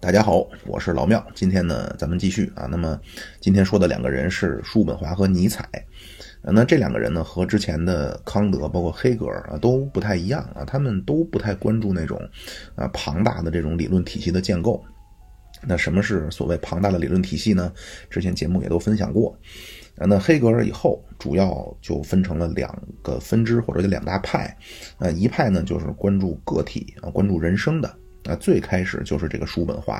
大家好，我是老庙。今天呢，咱们继续啊。那么今天说的两个人是叔本华和尼采。那这两个人呢，和之前的康德，包括黑格尔啊，都不太一样啊。他们都不太关注那种啊庞大的这种理论体系的建构。那什么是所谓庞大的理论体系呢？之前节目也都分享过。啊，那黑格尔以后主要就分成了两个分支或者两大派。啊，一派呢就是关注个体啊，关注人生的。啊，最开始就是这个叔本华，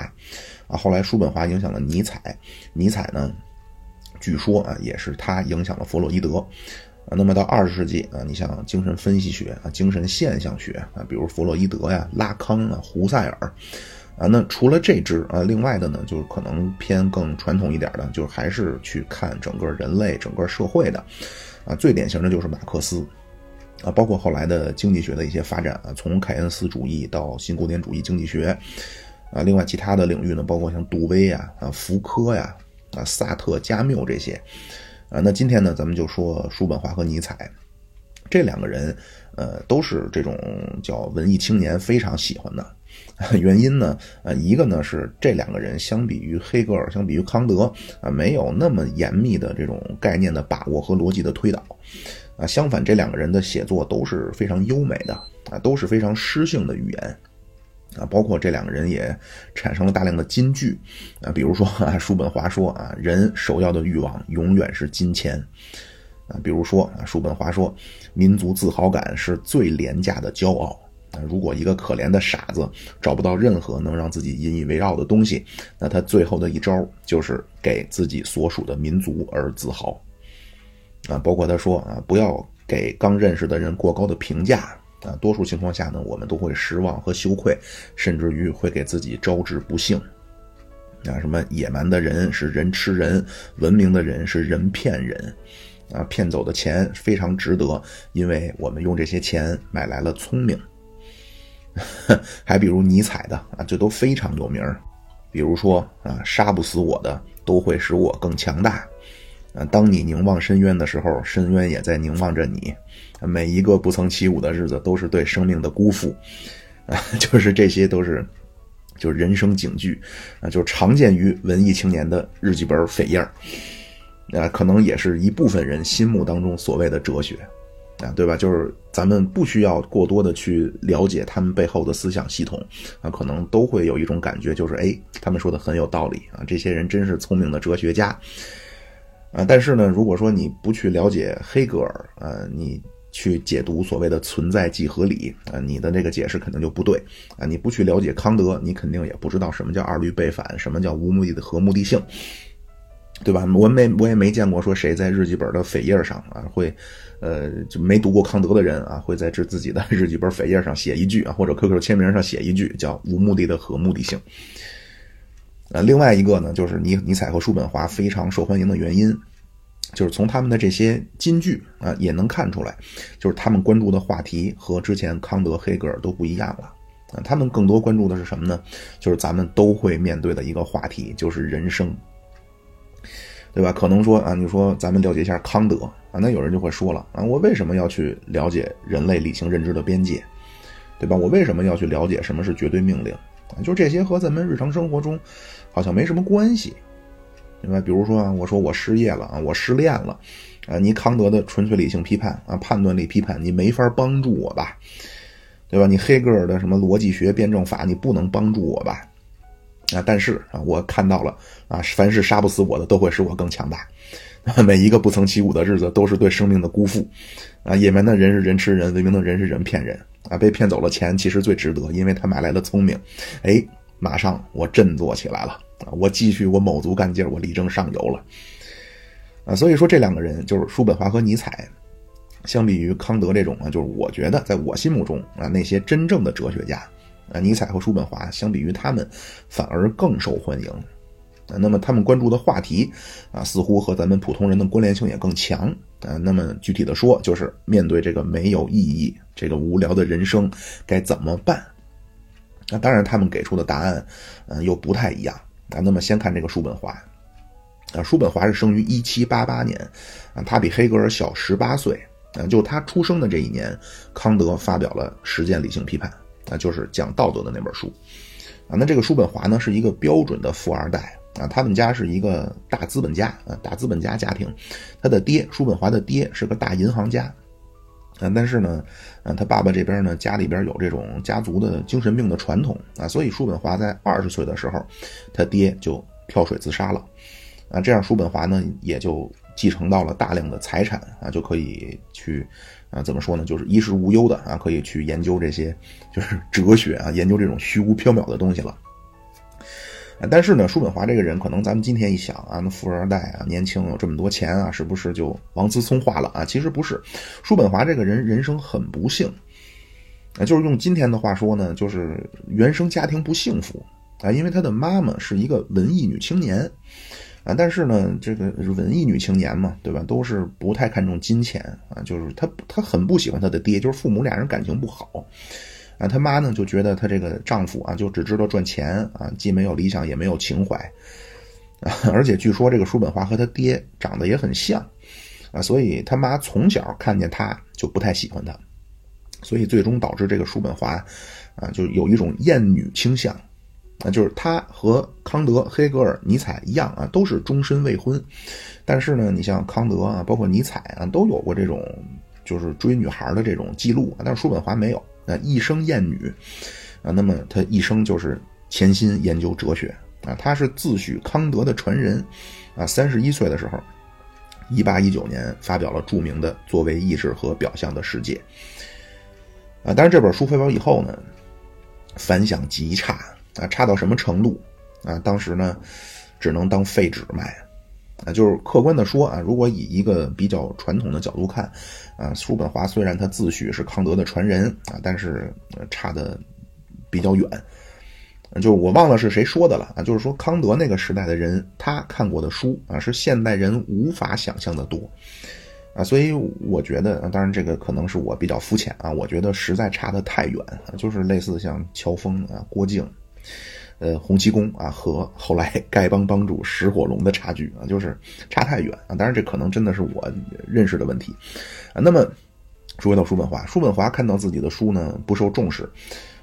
啊，后来叔本华影响了尼采，尼采呢，据说啊，也是他影响了弗洛伊德，啊，那么到二十世纪啊，你像精神分析学啊，精神现象学啊，比如弗洛伊德呀、拉康啊、胡塞尔，啊，那除了这支啊，另外的呢，就是可能偏更传统一点的，就是还是去看整个人类、整个社会的，啊，最典型的就是马克思。啊，包括后来的经济学的一些发展啊，从凯恩斯主义到新古典主义经济学，啊，另外其他的领域呢，包括像杜威呀、啊福柯呀、啊萨特、加缪这些，啊，那今天呢，咱们就说叔本华和尼采这两个人，呃，都是这种叫文艺青年非常喜欢的，原因呢，呃，一个呢是这两个人相比于黑格尔、相比于康德啊，没有那么严密的这种概念的把握和逻辑的推导。啊，相反，这两个人的写作都是非常优美的啊，都是非常诗性的语言啊，包括这两个人也产生了大量的金句啊，比如说啊，叔本华说啊，人首要的欲望永远是金钱啊，比如说啊，叔本华说，民族自豪感是最廉价的骄傲啊，如果一个可怜的傻子找不到任何能让自己引以为傲的东西，那他最后的一招就是给自己所属的民族而自豪。啊，包括他说啊，不要给刚认识的人过高的评价啊。多数情况下呢，我们都会失望和羞愧，甚至于会给自己招致不幸。啊，什么野蛮的人是人吃人，文明的人是人骗人。啊，骗走的钱非常值得，因为我们用这些钱买来了聪明。还比如尼采的啊，这都非常有名比如说啊，杀不死我的都会使我更强大。啊，当你凝望深渊的时候，深渊也在凝望着你。每一个不曾起舞的日子，都是对生命的辜负。啊，就是这些都是，就是人生警句，啊，就是常见于文艺青年的日记本扉页啊，可能也是一部分人心目当中所谓的哲学，啊，对吧？就是咱们不需要过多的去了解他们背后的思想系统，啊，可能都会有一种感觉，就是哎，他们说的很有道理啊，这些人真是聪明的哲学家。啊，但是呢，如果说你不去了解黑格尔，呃，你去解读所谓的存在即合理，啊，你的这个解释肯定就不对，啊，你不去了解康德，你肯定也不知道什么叫二律背反，什么叫无目的的和目的性，对吧？我没我也没见过说谁在日记本的扉页上啊会，呃，就没读过康德的人啊会在这自己的 日记本扉页上写一句啊，或者 QQ 签名上写一句叫无目的的和目的性。呃，另外一个呢，就是尼尼采和叔本华非常受欢迎的原因，就是从他们的这些金句啊，也能看出来，就是他们关注的话题和之前康德、黑格尔都不一样了啊。他们更多关注的是什么呢？就是咱们都会面对的一个话题，就是人生，对吧？可能说啊，你说咱们了解一下康德啊，那有人就会说了啊，我为什么要去了解人类理性认知的边界，对吧？我为什么要去了解什么是绝对命令？就这些和咱们日常生活中好像没什么关系，对吧？比如说啊，我说我失业了啊，我失恋了，啊，你康德的纯粹理性批判啊，判断力批判，你没法帮助我吧，对吧？你黑格尔的什么逻辑学辩证法，你不能帮助我吧？啊，但是啊，我看到了啊，凡是杀不死我的，都会使我更强大。每一个不曾起舞的日子，都是对生命的辜负。啊，野蛮的人是人吃人，文明的人是人骗人。啊，被骗走了钱，其实最值得，因为他买来了聪明。哎，马上我振作起来了啊！我继续我卯足干劲儿我力争上游了。啊，所以说这两个人就是叔本华和尼采，相比于康德这种啊，就是我觉得在我心目中啊，那些真正的哲学家啊，尼采和叔本华相比于他们，反而更受欢迎。啊，那么他们关注的话题啊，似乎和咱们普通人的关联性也更强。啊，那么具体的说，就是面对这个没有意义、这个无聊的人生，该怎么办？那当然，他们给出的答案，嗯，又不太一样。啊，那么先看这个叔本华。啊，叔本华是生于一七八八年，啊，他比黑格尔小十八岁。啊，就他出生的这一年，康德发表了《实践理性批判》，啊，就是讲道德的那本书。啊。那这个叔本华呢是一个标准的富二代啊，他们家是一个大资本家啊，大资本家家庭，他的爹叔本华的爹是个大银行家。啊，但是呢，啊，他爸爸这边呢，家里边有这种家族的精神病的传统啊，所以叔本华在二十岁的时候，他爹就跳水自杀了，啊，这样叔本华呢也就继承到了大量的财产啊，就可以去啊，怎么说呢，就是衣食无忧的啊，可以去研究这些就是哲学啊，研究这种虚无缥缈的东西了。但是呢，叔本华这个人，可能咱们今天一想啊，那富二代啊，年轻有这么多钱啊，是不是就王思聪化了啊？其实不是，叔本华这个人人生很不幸，啊，就是用今天的话说呢，就是原生家庭不幸福。啊，因为他的妈妈是一个文艺女青年。啊，但是呢，这个文艺女青年嘛，对吧，都是不太看重金钱。啊，就是她她很不喜欢她的爹，就是父母俩人感情不好。啊，他妈呢就觉得她这个丈夫啊，就只知道赚钱啊，既没有理想也没有情怀，啊，而且据说这个叔本华和他爹长得也很像，啊，所以他妈从小看见他就不太喜欢他，所以最终导致这个叔本华，啊，就有一种厌女倾向，啊，就是他和康德、黑格尔、尼采一样啊，都是终身未婚，但是呢，你像康德啊，包括尼采啊，都有过这种就是追女孩的这种记录，但是叔本华没有。那一生厌女，啊，那么他一生就是潜心研究哲学啊，他是自诩康德的传人，啊，三十一岁的时候，一八一九年发表了著名的《作为意志和表象的世界》，啊，但是这本书发表以后呢，反响极差啊，差到什么程度啊？当时呢，只能当废纸卖。啊，就是客观的说啊，如果以一个比较传统的角度看，啊，叔本华虽然他自诩是康德的传人啊，但是差的比较远。就是我忘了是谁说的了啊，就是说康德那个时代的人，他看过的书啊，是现代人无法想象的多啊，所以我觉得，当然这个可能是我比较肤浅啊，我觉得实在差得太远啊，就是类似像乔峰啊、郭靖。呃，洪七公啊和后来丐帮帮主石火龙的差距啊，就是差太远啊。当然，这可能真的是我认识的问题啊。那么说回到叔本华，叔本华看到自己的书呢不受重视，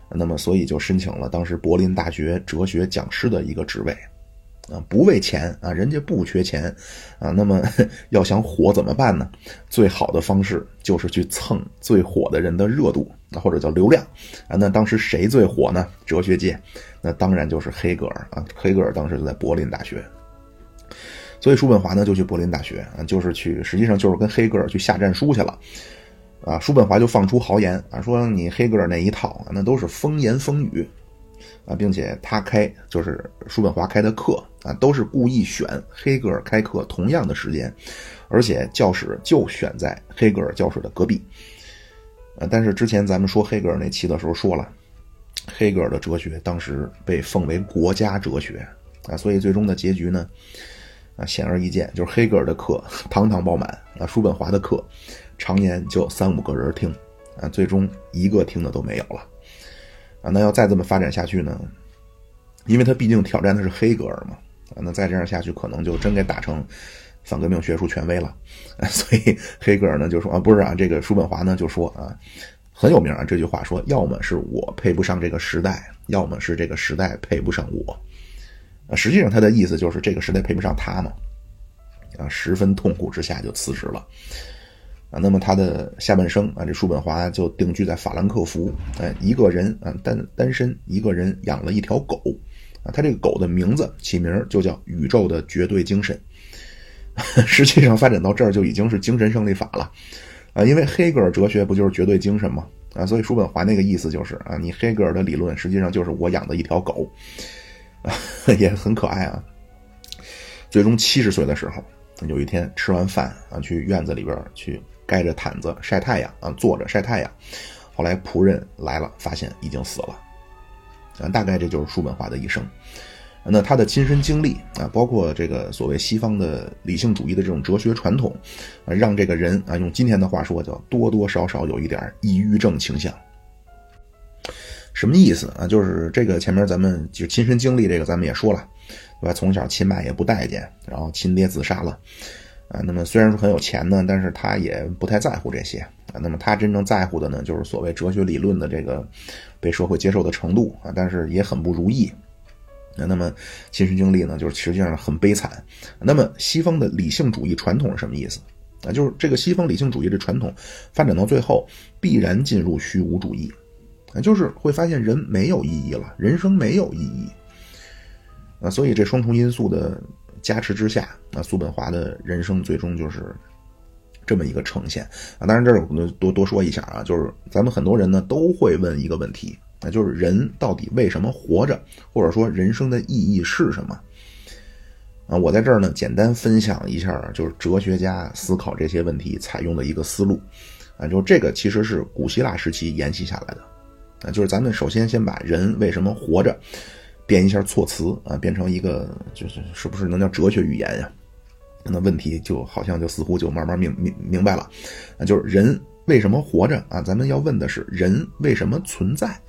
那么所以就申请了当时柏林大学哲学讲师的一个职位啊，不为钱啊，人家不缺钱啊。那么 要想火怎么办呢？最好的方式就是去蹭最火的人的热度或者叫流量啊。那当时谁最火呢？哲学界。那当然就是黑格尔啊，黑格尔当时就在柏林大学，所以叔本华呢就去柏林大学啊，就是去，实际上就是跟黑格尔去下战书去了，啊，叔本华就放出豪言啊，说你黑格尔那一套那都是风言风语啊，并且他开就是叔本华开的课啊，都是故意选黑格尔开课同样的时间，而且教室就选在黑格尔教室的隔壁，呃，但是之前咱们说黑格尔那期的时候说了。黑格尔的哲学当时被奉为国家哲学啊，所以最终的结局呢，啊显而易见，就是黑格尔的课堂堂爆满啊，叔本华的课常年就三五个人听啊，最终一个听的都没有了啊。那要再这么发展下去呢，因为他毕竟挑战的是黑格尔嘛啊，那再这样下去可能就真给打成反革命学术权威了。所以黑格尔呢就说啊，不是啊，这个叔本华呢就说啊。很有名啊，这句话说，要么是我配不上这个时代，要么是这个时代配不上我。啊，实际上他的意思就是这个时代配不上他嘛。啊，十分痛苦之下就辞职了。啊，那么他的下半生啊，这叔本华就定居在法兰克福，哎，一个人啊，单单身，一个人养了一条狗。啊，他这个狗的名字起名就叫宇宙的绝对精神。实际上发展到这儿就已经是精神胜利法了。啊，因为黑格尔哲学不就是绝对精神吗？啊，所以叔本华那个意思就是啊，你黑格尔的理论实际上就是我养的一条狗，啊，也很可爱啊。最终七十岁的时候，有一天吃完饭啊，去院子里边去盖着毯子晒太阳啊，坐着晒太阳。后来仆人来了，发现已经死了。啊，大概这就是叔本华的一生。那他的亲身经历啊，包括这个所谓西方的理性主义的这种哲学传统，啊，让这个人啊，用今天的话说叫多多少少有一点抑郁症倾向。什么意思啊？就是这个前面咱们就亲身经历这个，咱们也说了，对吧？从小亲妈也不待见，然后亲爹自杀了，啊，那么虽然说很有钱呢，但是他也不太在乎这些啊。那么他真正在乎的呢，就是所谓哲学理论的这个被社会接受的程度啊，但是也很不如意那么亲身经历呢，就是实际上很悲惨。那么西方的理性主义传统是什么意思？啊，就是这个西方理性主义的传统发展到最后，必然进入虚无主义，啊，就是会发现人没有意义了，人生没有意义。啊，所以这双重因素的加持之下，啊，叔本华的人生最终就是这么一个呈现。啊，当然这儿我多多说一下啊，就是咱们很多人呢都会问一个问题。那就是人到底为什么活着，或者说人生的意义是什么？啊，我在这儿呢，简单分享一下，就是哲学家思考这些问题采用的一个思路。啊，就这个其实是古希腊时期沿袭下来的。啊，就是咱们首先先把人为什么活着变一下措辞啊，变成一个就是是不是能叫哲学语言呀？那问题就好像就似乎就慢慢明明明白了。啊，就是人为什么活着啊？咱们要问的是人为什么存在？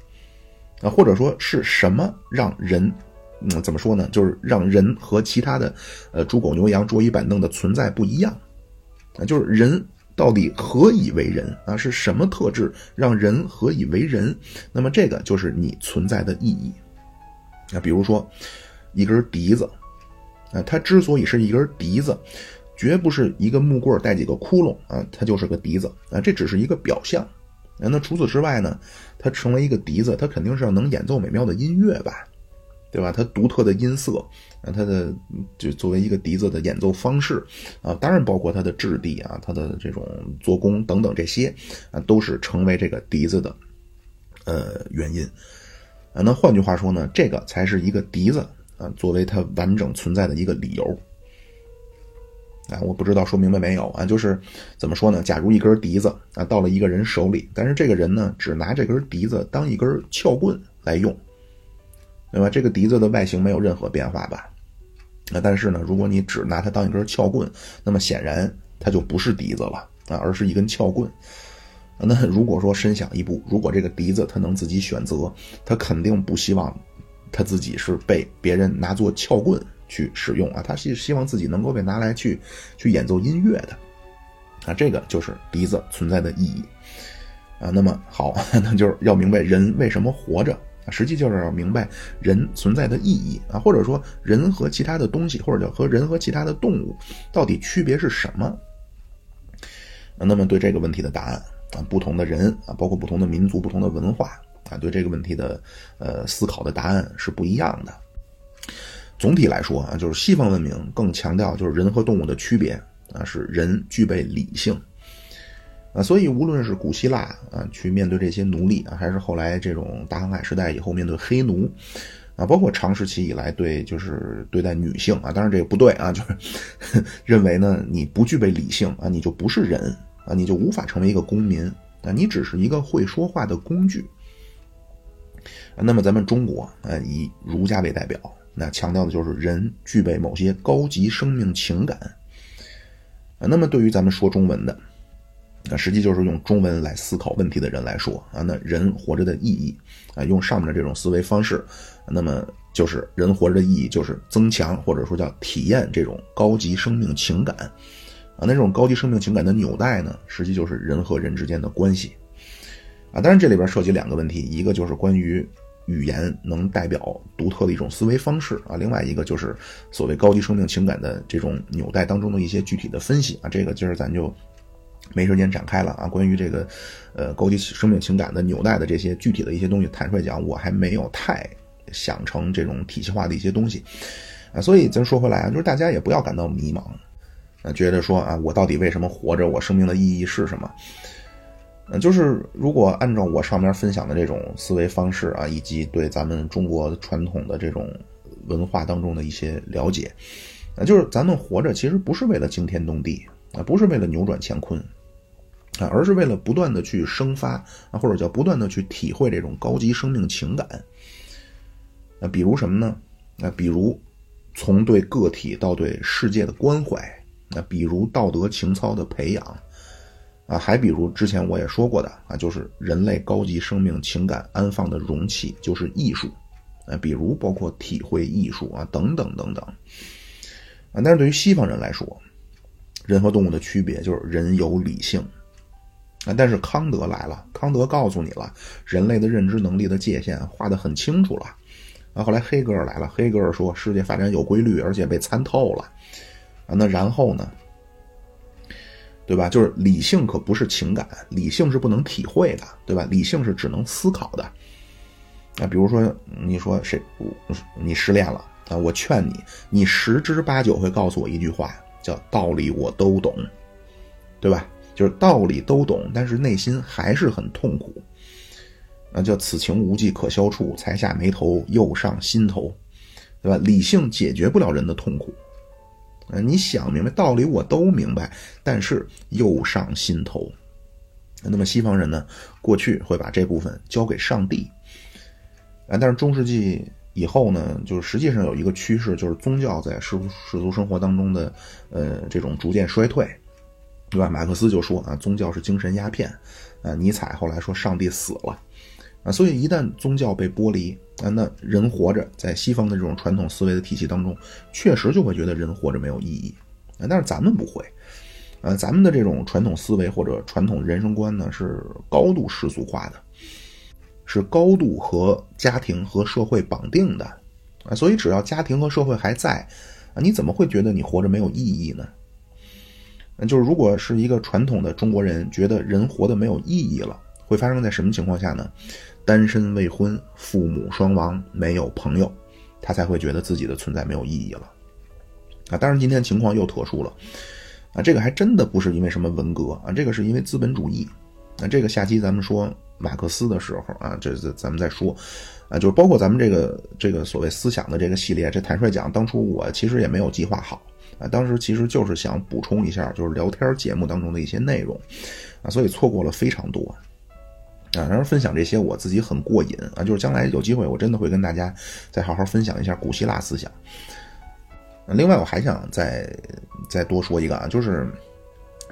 啊，或者说是什么让人，嗯，怎么说呢？就是让人和其他的，呃，猪狗牛羊桌椅板凳的存在不一样，啊，就是人到底何以为人啊？是什么特质让人何以为人？那么这个就是你存在的意义。啊，比如说一根笛子，啊，它之所以是一根笛子，绝不是一个木棍带几个窟窿啊，它就是个笛子啊，这只是一个表象。啊那除此之外呢？它成为一个笛子，它肯定是要能演奏美妙的音乐吧，对吧？它独特的音色啊，它的就作为一个笛子的演奏方式啊，当然包括它的质地啊，它的这种做工等等这些啊，都是成为这个笛子的呃原因啊。那换句话说呢，这个才是一个笛子啊，作为它完整存在的一个理由。啊，我不知道说明白没有啊？就是怎么说呢？假如一根笛子啊到了一个人手里，但是这个人呢只拿这根笛子当一根撬棍来用，对吧？这个笛子的外形没有任何变化吧？啊，但是呢，如果你只拿它当一根撬棍，那么显然它就不是笛子了啊，而是一根撬棍。那如果说深想一步，如果这个笛子它能自己选择，它肯定不希望它自己是被别人拿作撬棍。去使用啊，他是希望自己能够被拿来去去演奏音乐的，啊，这个就是笛子存在的意义啊。那么好，那就是要明白人为什么活着，实际就是要明白人存在的意义啊，或者说人和其他的东西，或者叫和人和其他的动物到底区别是什么？那么对这个问题的答案啊，不同的人啊，包括不同的民族、不同的文化啊，对这个问题的呃思考的答案是不一样的。总体来说啊，就是西方文明更强调就是人和动物的区别啊，是人具备理性啊，所以无论是古希腊啊，去面对这些奴隶啊，还是后来这种大航海时代以后面对黑奴啊，包括长时期以来对就是对待女性啊，当然这个不对啊，就是 认为呢你不具备理性啊，你就不是人啊，你就无法成为一个公民啊，你只是一个会说话的工具。那么咱们中国啊，以儒家为代表。那强调的就是人具备某些高级生命情感啊。那么对于咱们说中文的，啊实际就是用中文来思考问题的人来说啊，那人活着的意义啊，用上面的这种思维方式，那么就是人活着的意义就是增强或者说叫体验这种高级生命情感啊。那这种高级生命情感的纽带呢，实际就是人和人之间的关系啊。当然这里边涉及两个问题，一个就是关于。语言能代表独特的一种思维方式啊，另外一个就是所谓高级生命情感的这种纽带当中的一些具体的分析啊，这个今儿咱就没时间展开了啊。关于这个呃高级生命情感的纽带的这些具体的一些东西，坦率讲，我还没有太想成这种体系化的一些东西啊。所以咱说回来啊，就是大家也不要感到迷茫啊，觉得说啊，我到底为什么活着？我生命的意义是什么？嗯，就是如果按照我上面分享的这种思维方式啊，以及对咱们中国传统的这种文化当中的一些了解，啊，就是咱们活着其实不是为了惊天动地啊，不是为了扭转乾坤啊，而是为了不断的去生发啊，或者叫不断的去体会这种高级生命情感。那比如什么呢？那比如从对个体到对世界的关怀，那比如道德情操的培养。啊，还比如之前我也说过的啊，就是人类高级生命情感安放的容器就是艺术，啊，比如包括体会艺术啊，等等等等，啊，但是对于西方人来说，人和动物的区别就是人有理性，啊，但是康德来了，康德告诉你了，人类的认知能力的界限画得很清楚了，啊，后来黑格尔来了，黑格尔说世界发展有规律，而且被参透了。啊，那然后呢？对吧？就是理性可不是情感，理性是不能体会的，对吧？理性是只能思考的。那，比如说你说谁，你失恋了啊？我劝你，你十之八九会告诉我一句话，叫道理我都懂，对吧？就是道理都懂，但是内心还是很痛苦。啊，叫此情无计可消处，才下眉头，又上心头，对吧？理性解决不了人的痛苦。呃，你想明白道理，我都明白，但是又上心头。那么西方人呢，过去会把这部分交给上帝。啊，但是中世纪以后呢，就是实际上有一个趋势，就是宗教在世世俗生活当中的，呃，这种逐渐衰退，对吧？马克思就说啊，宗教是精神鸦片。啊，尼采后来说上帝死了。啊，所以一旦宗教被剥离，啊，那人活着在西方的这种传统思维的体系当中，确实就会觉得人活着没有意义。啊，但是咱们不会，呃，咱们的这种传统思维或者传统人生观呢，是高度世俗化的，是高度和家庭和社会绑定的。啊，所以只要家庭和社会还在，啊，你怎么会觉得你活着没有意义呢？就是如果是一个传统的中国人觉得人活得没有意义了，会发生在什么情况下呢？单身未婚，父母双亡，没有朋友，他才会觉得自己的存在没有意义了。啊，当然今天情况又特殊了，啊，这个还真的不是因为什么文革啊，这个是因为资本主义。那这个下期咱们说马克思的时候啊，这这咱们再说，啊，就是包括咱们这个这个所谓思想的这个系列，这坦率讲，当初我其实也没有计划好啊，当时其实就是想补充一下，就是聊天节目当中的一些内容，啊，所以错过了非常多。啊，然后分享这些我自己很过瘾啊，就是将来有机会我真的会跟大家再好好分享一下古希腊思想。另外我还想再再多说一个啊，就是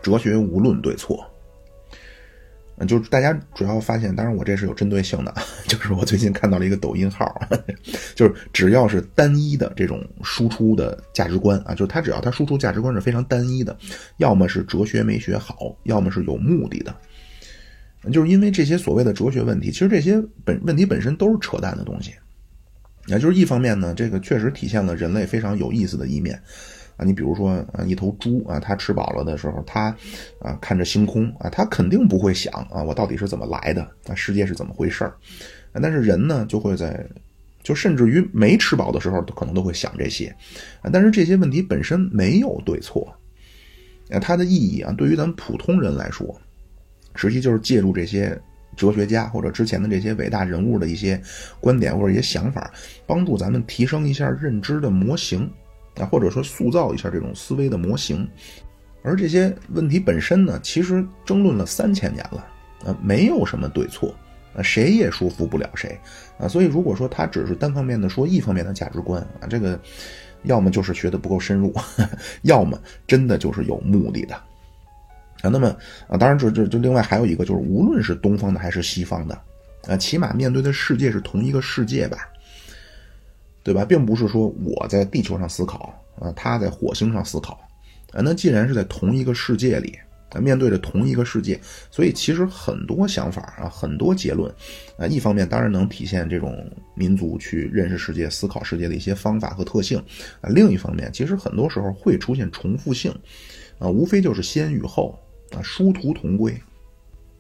哲学无论对错。嗯，就是大家主要发现，当然我这是有针对性的，就是我最近看到了一个抖音号，就是只要是单一的这种输出的价值观啊，就是他只要他输出价值观是非常单一的，要么是哲学没学好，要么是有目的的。就是因为这些所谓的哲学问题，其实这些本问题本身都是扯淡的东西。也就是一方面呢，这个确实体现了人类非常有意思的一面啊。你比如说啊，一头猪啊，它吃饱了的时候，它啊看着星空啊，它肯定不会想啊，我到底是怎么来的啊，世界是怎么回事儿。但是人呢，就会在就甚至于没吃饱的时候，可能都会想这些啊。但是这些问题本身没有对错啊，它的意义啊，对于咱们普通人来说。实际就是借助这些哲学家或者之前的这些伟大人物的一些观点或者一些想法，帮助咱们提升一下认知的模型啊，或者说塑造一下这种思维的模型。而这些问题本身呢，其实争论了三千年了啊，没有什么对错啊，谁也说服不了谁啊。所以如果说他只是单方面的说一方面的价值观啊，这个要么就是学的不够深入，要么真的就是有目的的。啊，那么啊，当然这这这另外还有一个就是，无论是东方的还是西方的，啊，起码面对的世界是同一个世界吧，对吧？并不是说我在地球上思考，啊，他在火星上思考，啊，那既然是在同一个世界里，啊，面对着同一个世界，所以其实很多想法啊，很多结论，啊，一方面当然能体现这种民族去认识世界、思考世界的一些方法和特性，啊，另一方面其实很多时候会出现重复性，啊，无非就是先与后。啊，殊途同归，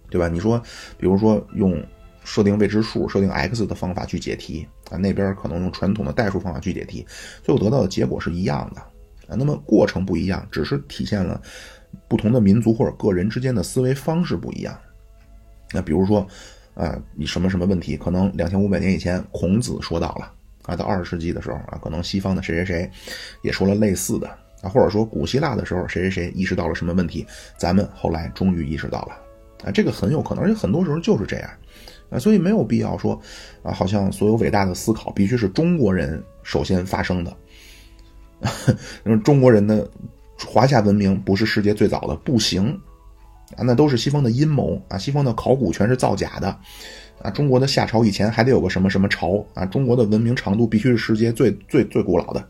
对吧？你说，比如说用设定未知数、设定 x 的方法去解题啊，那边可能用传统的代数方法去解题，最后得到的结果是一样的啊。那么过程不一样，只是体现了不同的民族或者个人之间的思维方式不一样。那比如说啊，你什么什么问题，可能两千五百年以前孔子说到了啊，到二十世纪的时候啊，可能西方的谁谁谁也说了类似的。啊，或者说古希腊的时候，谁谁谁意识到了什么问题，咱们后来终于意识到了，啊，这个很有可能，而且很多时候就是这样，啊，所以没有必要说，啊，好像所有伟大的思考必须是中国人首先发生的，那、啊、么中国人的华夏文明不是世界最早的，不行，啊，那都是西方的阴谋，啊，西方的考古全是造假的，啊，中国的夏朝以前还得有个什么什么朝，啊，中国的文明长度必须是世界最最最古老的。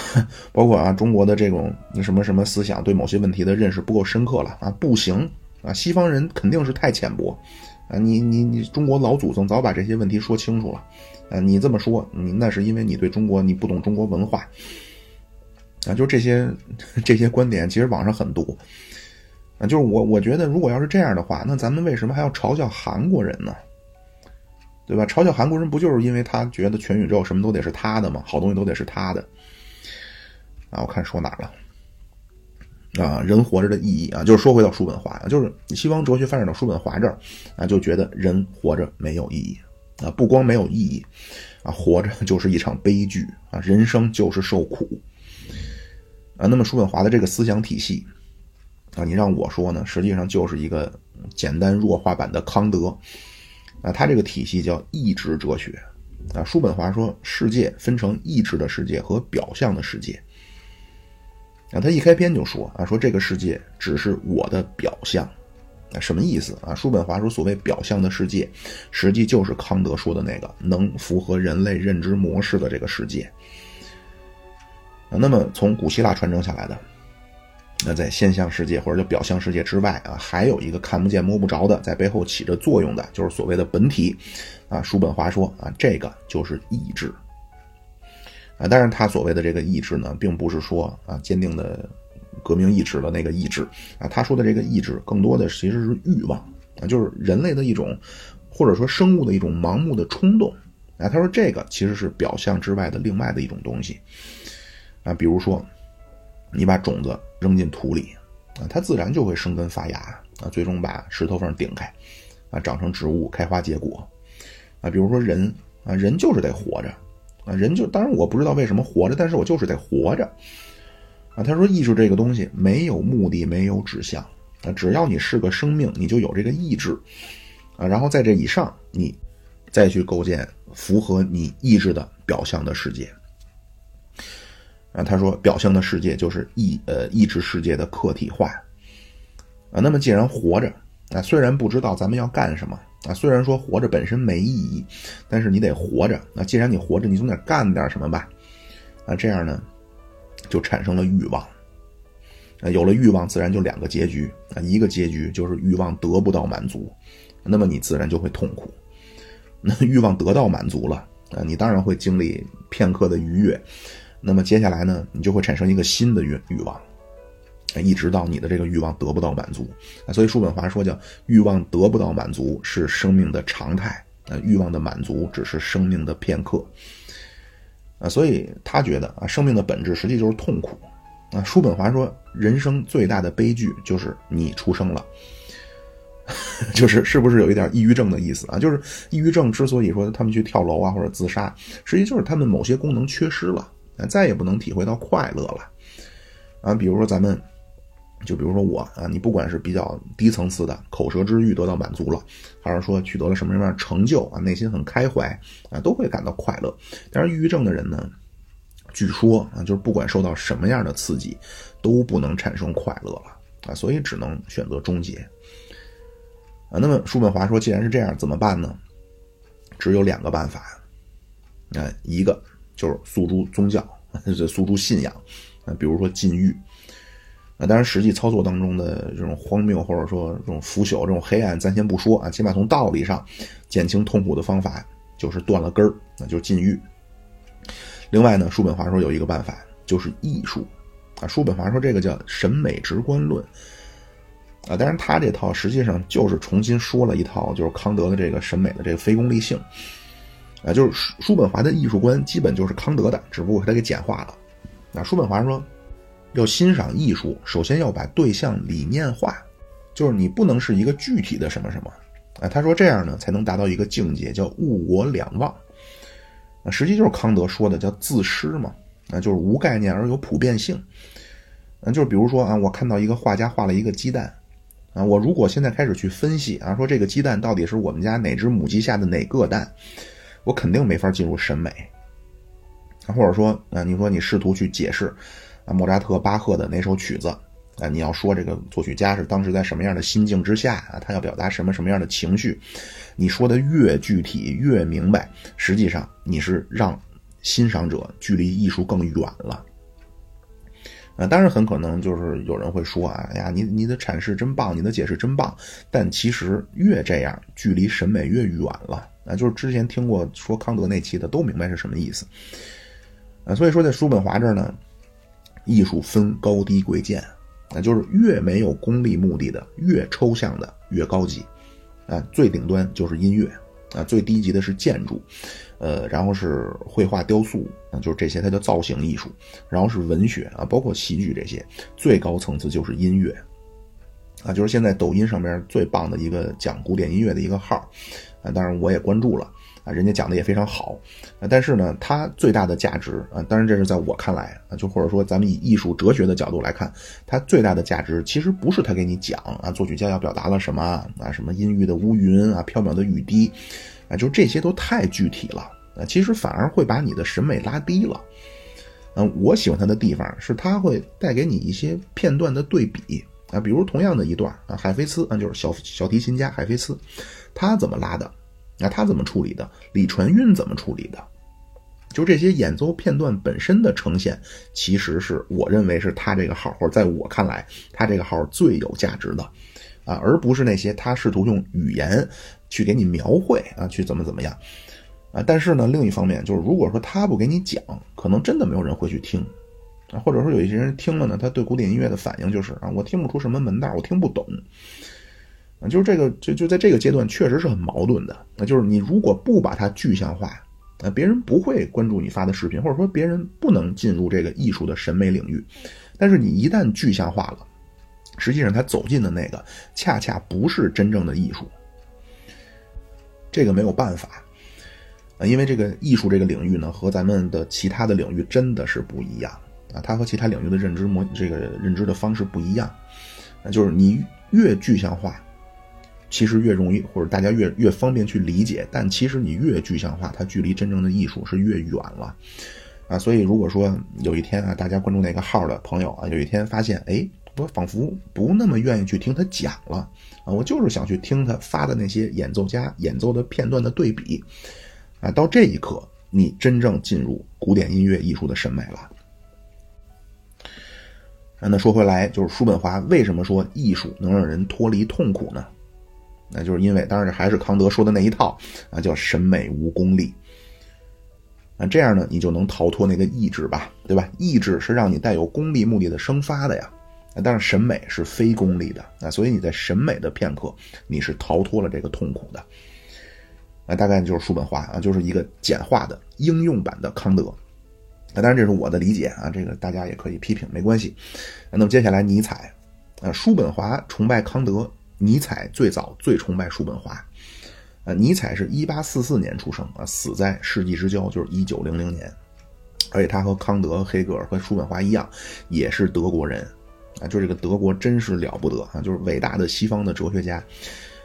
包括啊，中国的这种什么什么思想对某些问题的认识不够深刻了啊，不行啊，西方人肯定是太浅薄啊，你你你，中国老祖宗早把这些问题说清楚了，啊，你这么说，你那是因为你对中国你不懂中国文化，啊，就这些这些观点，其实网上很多，啊，就是我我觉得，如果要是这样的话，那咱们为什么还要嘲笑韩国人呢？对吧？嘲笑韩国人不就是因为他觉得全宇宙什么都得是他的吗？好东西都得是他的。啊，我看说哪了？啊，人活着的意义啊，就是说回到叔本华啊，就是西方哲学发展到叔本华这儿啊，就觉得人活着没有意义啊，不光没有意义啊，活着 就是一场悲剧啊，人生就是受苦啊。那么叔本华的这个思想体系啊，你让我说呢，实际上就是一个简单弱化版的康德啊，他这个体系叫意志哲学啊。叔本华说，世界分成意志的世界和表象的世界。啊，他一开篇就说啊，说这个世界只是我的表象，啊，什么意思啊？叔本华说，所谓表象的世界，实际就是康德说的那个能符合人类认知模式的这个世界。啊，那么从古希腊传承下来的，那在现象世界或者叫表象世界之外啊，还有一个看不见摸不着的，在背后起着作用的，就是所谓的本体。啊，叔本华说啊，这个就是意志。啊，但是他所谓的这个意志呢，并不是说啊坚定的革命意志的那个意志啊，他说的这个意志更多的其实是欲望啊，就是人类的一种或者说生物的一种盲目的冲动啊。他说这个其实是表象之外的另外的一种东西啊，比如说你把种子扔进土里啊，它自然就会生根发芽啊，最终把石头缝顶开啊，长成植物，开花结果啊。比如说人啊，人就是得活着。啊，人就当然我不知道为什么活着，但是我就是得活着，啊，他说艺术这个东西没有目的，没有指向，啊，只要你是个生命，你就有这个意志，啊，然后在这以上，你再去构建符合你意志的表象的世界，啊，他说表象的世界就是意呃意志世界的客体化，啊，那么既然活着，啊，虽然不知道咱们要干什么。啊，虽然说活着本身没意义，但是你得活着。那既然你活着，你总得干点什么吧？啊，这样呢，就产生了欲望。啊，有了欲望，自然就两个结局。啊，一个结局就是欲望得不到满足，那么你自然就会痛苦。那欲望得到满足了，啊，你当然会经历片刻的愉悦。那么接下来呢，你就会产生一个新的欲欲望。一直到你的这个欲望得不到满足，所以叔本华说叫欲望得不到满足是生命的常态啊，欲望的满足只是生命的片刻啊，所以他觉得啊，生命的本质实际就是痛苦啊。叔本华说，人生最大的悲剧就是你出生了，就是是不是有一点抑郁症的意思啊？就是抑郁症之所以说他们去跳楼啊或者自杀，实际就是他们某些功能缺失了啊，再也不能体会到快乐了啊，比如说咱们。就比如说我啊，你不管是比较低层次的口舌之欲得到满足了，还是说取得了什么什么样的成就啊，内心很开怀啊，都会感到快乐。但是抑郁症的人呢，据说啊，就是不管受到什么样的刺激，都不能产生快乐了啊，所以只能选择终结啊。那么叔本华说，既然是这样，怎么办呢？只有两个办法啊，一个就是诉诸宗教，诉诸信仰啊，比如说禁欲。啊，当然，实际操作当中的这种荒谬，或者说这种腐朽、这种黑暗，咱先不说啊。起码从道理上减轻痛苦的方法，就是断了根儿，那就是禁欲。另外呢，叔本华说有一个办法，就是艺术。啊，叔本华说这个叫审美直观论。啊，当然他这套实际上就是重新说了一套，就是康德的这个审美的这个非功利性。啊，就是叔本华的艺术观基本就是康德的，只不过他给简化了。那，叔本华说。要欣赏艺术，首先要把对象理念化，就是你不能是一个具体的什么什么，啊，他说这样呢才能达到一个境界，叫物我两忘，啊，实际就是康德说的叫自失嘛，啊，就是无概念而有普遍性，啊，就是比如说啊，我看到一个画家画了一个鸡蛋，啊，我如果现在开始去分析啊，说这个鸡蛋到底是我们家哪只母鸡下的哪个蛋，我肯定没法进入审美，啊，或者说啊，你说你试图去解释。啊，莫扎特、巴赫的哪首曲子？啊，你要说这个作曲家是当时在什么样的心境之下啊？他要表达什么什么样的情绪？你说的越具体越明白，实际上你是让欣赏者距离艺术更远了。啊，当然很可能就是有人会说啊，哎呀，你你的阐释真棒，你的解释真棒，但其实越这样，距离审美越远了。啊，就是之前听过说康德那期的都明白是什么意思。啊，所以说在叔本华这儿呢，艺术分高低贵贱，啊，就是越没有功利目的的，越抽象的越高级，啊，最顶端就是音乐，啊，最低级的是建筑。呃，然后是绘画、雕塑啊，就是这些，它叫造型艺术。然后是文学啊，包括戏剧这些。最高层次就是音乐，啊，就是现在抖音上面最棒的一个讲古典音乐的一个号，啊，当然我也关注了啊，人家讲的也非常好啊。但是呢，它最大的价值啊，当然这是在我看来啊，就或者说咱们以艺术哲学的角度来看，它最大的价值其实不是他给你讲啊，作曲家要表达了什么啊，什么阴郁的乌云啊，飘渺的雨滴。啊，就这些都太具体了啊，其实反而会把你的审美拉低了。嗯，我喜欢它的地方是它会带给你一些片段的对比啊，比如同样的一段啊，海菲兹啊，就是小小提琴家海菲兹，他怎么拉的？那，他怎么处理的？李传韵怎么处理的？就这些演奏片段本身的呈现，其实是我认为是他这个号，或者在我看来，他这个号最有价值的啊，而不是那些他试图用语言。去给你描绘啊，去怎么怎么样，啊，但是呢，另一方面就是，如果说他不给你讲，可能真的没有人会去听，啊，或者说有一些人听了呢，他对古典音乐的反应就是啊，我听不出什么门道，我听不懂，就是这个就就在这个阶段确实是很矛盾的，那就是你如果不把它具象化，那，别人不会关注你发的视频，或者说别人不能进入这个艺术的审美领域，但是你一旦具象化了，实际上他走进的那个恰恰不是真正的艺术。这个没有办法，啊，因为这个艺术这个领域呢，和咱们的其他的领域真的是不一样。啊，它和其他领域的认知模这个认知的方式不一样，那，就是你越具象化，其实越容易或者大家越越方便去理解，但其实你越具象化，它距离真正的艺术是越远了，啊，所以如果说有一天啊，大家关注哪个号的朋友啊，有一天发现，哎。我仿佛不那么愿意去听他讲了啊，我就是想去听他发的那些演奏家演奏的片段的对比啊。到这一刻，你真正进入古典音乐艺术的审美了。那说回来，就是叔本华为什么说艺术能让人脱离痛苦呢？那就是因为，当然还是康德说的那一套啊，叫审美无功利。那这样呢，你就能逃脱那个意志吧，对吧？意志是让你带有功利目的的生发的呀。但是审美是非功利的啊，所以你在审美的片刻，你是逃脱了这个痛苦的。啊，大概就是叔本华啊，就是一个简化的应用版的康德。啊，当然这是我的理解啊，这个大家也可以批评，没关系。那么接下来尼采，啊，叔本华崇拜康德，尼采最早最崇拜叔本华。啊，尼采是一八四四年出生啊，死在世纪之交，就是一九零零年。而且他和康德、黑格尔和叔本华一样，也是德国人。啊，就这个德国真是了不得啊！就是伟大的西方的哲学家，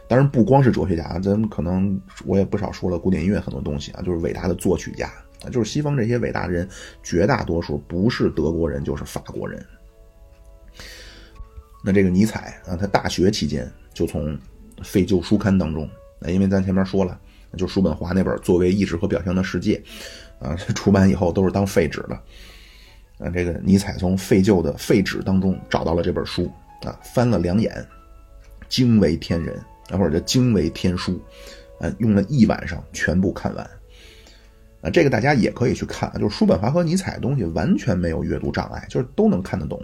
当然不光是哲学家啊，咱可能我也不少说了古典音乐很多东西啊，就是伟大的作曲家啊，就是西方这些伟大的人，绝大多数不是德国人就是法国人。那这个尼采啊，他大学期间就从废旧书刊当中，啊，因为咱前面说了，就叔本华那本《作为意志和表象的世界》，啊，出版以后都是当废纸的。啊，这个尼采从废旧的废纸当中找到了这本书啊，翻了两眼，惊为天人，或者叫惊为天书，啊，用了一晚上全部看完。啊，这个大家也可以去看，就是叔本华和尼采的东西完全没有阅读障碍，就是都能看得懂。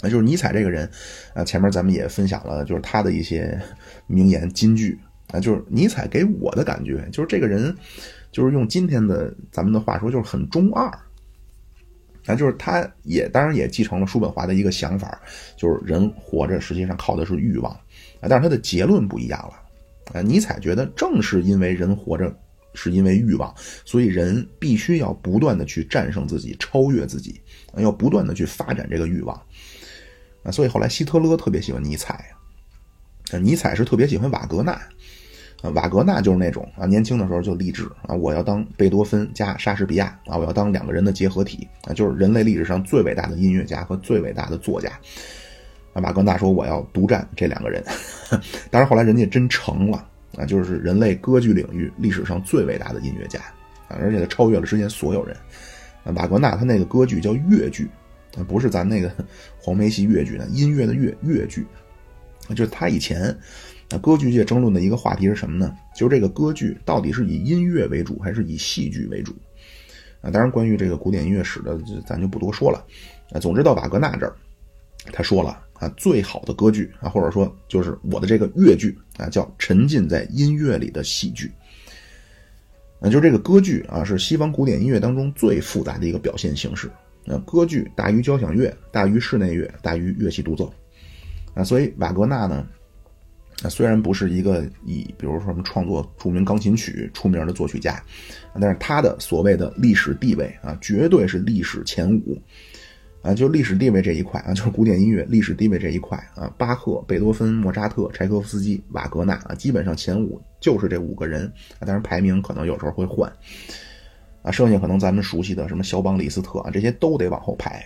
啊，就是尼采这个人，啊，前面咱们也分享了，就是他的一些名言金句啊，就是尼采给我的感觉，就是这个人，就是用今天的咱们的话说，就是很中二。啊就是他也当然也继承了叔本华的一个想法，就是人活着实际上靠的是欲望啊，但是他的结论不一样了啊。尼采觉得正是因为人活着是因为欲望，所以人必须要不断的去战胜自己，超越自己，要不断的去发展这个欲望所以后来希特勒特别喜欢尼采啊，尼采是特别喜欢瓦格纳。啊，瓦格纳就是那种啊，年轻的时候就立志啊，我要当贝多芬加莎士比亚啊，我要当两个人的结合体啊，就是人类历史上最伟大的音乐家和最伟大的作家。啊，瓦格纳说我要独占这两个人，当然后来人家真成了啊，就是人类歌剧领域历史上最伟大的音乐家啊，而且他超越了之前所有人。瓦格纳他那个歌剧叫越剧不是咱那个 黄梅戏越剧呢，音乐的乐越剧，就是他以前啊歌剧界争论的一个话题是什么呢？就是这个歌剧到底是以音乐为主还是以戏剧为主？啊，当然关于这个古典音乐史的，咱就不多说了。啊，总之到瓦格纳这儿，他说了啊，最好的歌剧啊，或者说就是我的这个越剧啊，叫沉浸在音乐里的戏剧。那就这个歌剧啊，是西方古典音乐当中最复杂的一个表现形式。那歌剧大于交响乐，大于室内乐，大于乐器独奏。啊，所以瓦格纳呢，啊虽然不是一个以比如说什么创作著名钢琴曲出名的作曲家，但是他的所谓的历史地位啊，绝对是历史前五。啊，就历史地位这一块啊，就是古典音乐历史地位这一块啊，巴赫、贝多芬、莫扎特、柴可夫斯基、瓦格纳啊，基本上前五就是这五个人啊，当然排名可能有时候会换剩下可能咱们熟悉的什么肖邦、李斯特啊，这些都得往后排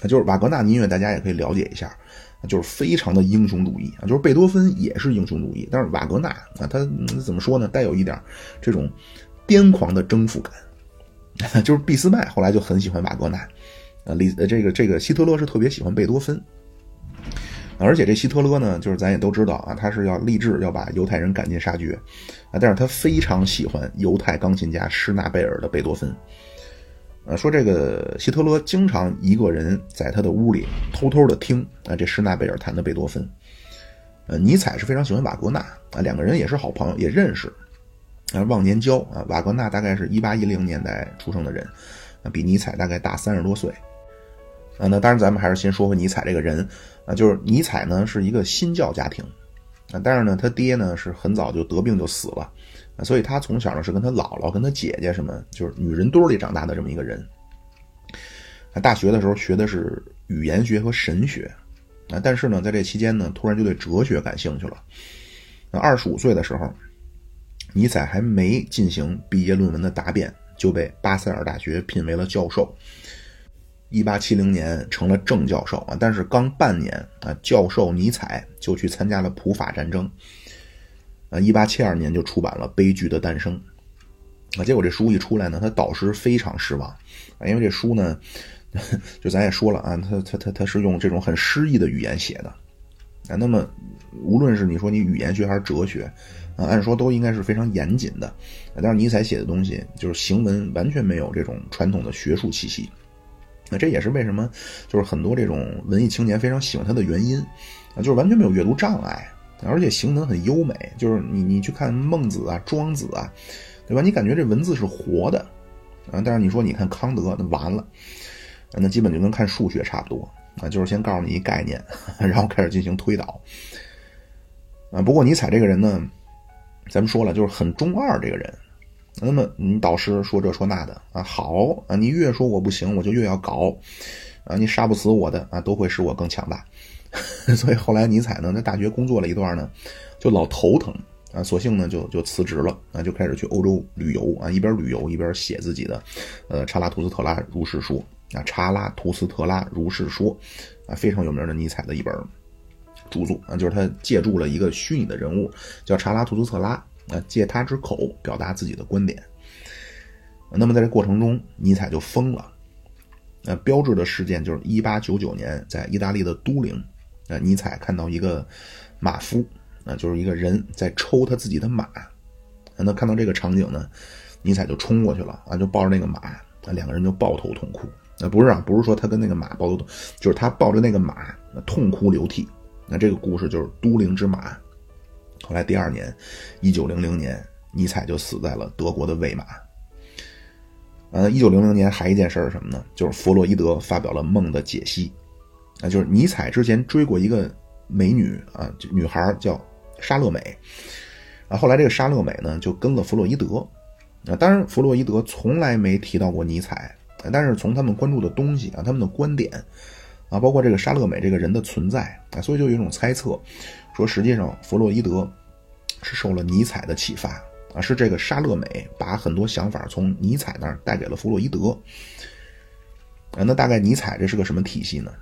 啊，就是瓦格纳音乐大家也可以了解一下，就是非常的英雄主义啊，就是贝多芬也是英雄主义，但是瓦格纳啊，他怎么说呢，带有一点这种癫狂的征服感，就是俾斯麦后来就很喜欢瓦格纳。啊，李，这个这个希特勒是特别喜欢贝多芬，而且这希特勒呢，就是咱也都知道啊，他是要立志要把犹太人赶尽杀绝啊，但是他非常喜欢犹太钢琴家施纳贝尔的贝多芬，呃，说这个希特勒经常一个人在他的屋里偷偷的听啊，这施纳贝尔弹的贝多芬，呃，尼采是非常喜欢瓦格纳啊，两个人也是好朋友，也认识。啊，忘年交啊，瓦格纳大概是一八一零年代出生的人，啊，比尼采大概大三十多岁。啊，那当然，咱们还是先说回尼采这个人。啊，就是尼采呢是一个新教家庭啊，但是呢，他爹呢是很早就得病就死了啊，所以他从小呢是跟他姥姥、跟他姐姐什么，就是女人堆里长大的这么一个人。啊，大学的时候学的是语言学和神学啊，但是呢，在这期间呢，突然就对哲学感兴趣了。那二十五岁的时候，尼采还没进行毕业论文的答辩，就被巴塞尔大学聘为了教授。一八七零年成了正教授啊，但是刚半年啊，教授尼采就去参加了普法战争。啊，一八七二年就出版了《悲剧的诞生》啊，结果这书一出来呢，他导师非常失望啊，因为这书呢，就咱也说了啊，他他他他是用这种很诗意的语言写的啊，那么无论是你说你语言学还是哲学啊，按说都应该是非常严谨的，啊但是尼采写的东西就是行文完全没有这种传统的学术气息。那这也是为什么，就是很多这种文艺青年非常喜欢他的原因，啊，就是完全没有阅读障碍，而且行文很优美。就是你你去看孟子啊、庄子啊，对吧？你感觉这文字是活的，啊，但是你说你看康德，那完了，那基本就跟看数学差不多啊，就是先告诉你一概念，然后开始进行推导。啊，不过尼采这个人呢，咱们说了，就是很中二这个人。那么你导师说这说那的啊，好啊，你越说我不行，我就越要搞，啊，你杀不死我的啊，都会使我更强大。所以后来尼采呢，在大学工作了一段呢，就老头疼啊，索性呢就就辞职了啊，就开始去欧洲旅游啊，一边旅游一边写自己的呃《查拉图斯特拉如是说》啊，《查拉图斯特拉如是说》啊，非常有名的尼采的一本著作啊，就是他借助了一个虚拟的人物叫查拉图斯特拉。啊，借他之口表达自己的观点。那么在这过程中，尼采就疯了。那标志的事件就是一八九九年，在意大利的都灵，啊，尼采看到一个马夫，啊，就是一个人在抽他自己的马。那看到这个场景呢，尼采就冲过去了，啊，就抱着那个马，啊，两个人就抱头痛哭。那不是啊，不是说他跟那个马抱头痛，就是他抱着那个马，痛哭流涕。那这个故事就是都灵之马。后来第二年，一九零零年，尼采就死在了德国的魏玛。呃，一九零零年还一件事是什么呢？就是弗洛伊德发表了梦的解析。啊，就是尼采之前追过一个美女啊，女孩叫莎乐美。啊，后来这个莎乐美呢就跟了弗洛伊德。啊，当然弗洛伊德从来没提到过尼采，但是从他们关注的东西啊，他们的观点啊，包括这个莎乐美这个人的存在啊，所以就有一种猜测。说实际上，弗洛伊德是受了尼采的启发啊，是这个沙乐美把很多想法从尼采那儿带给了弗洛伊德啊。那大概尼采这是个什么体系呢？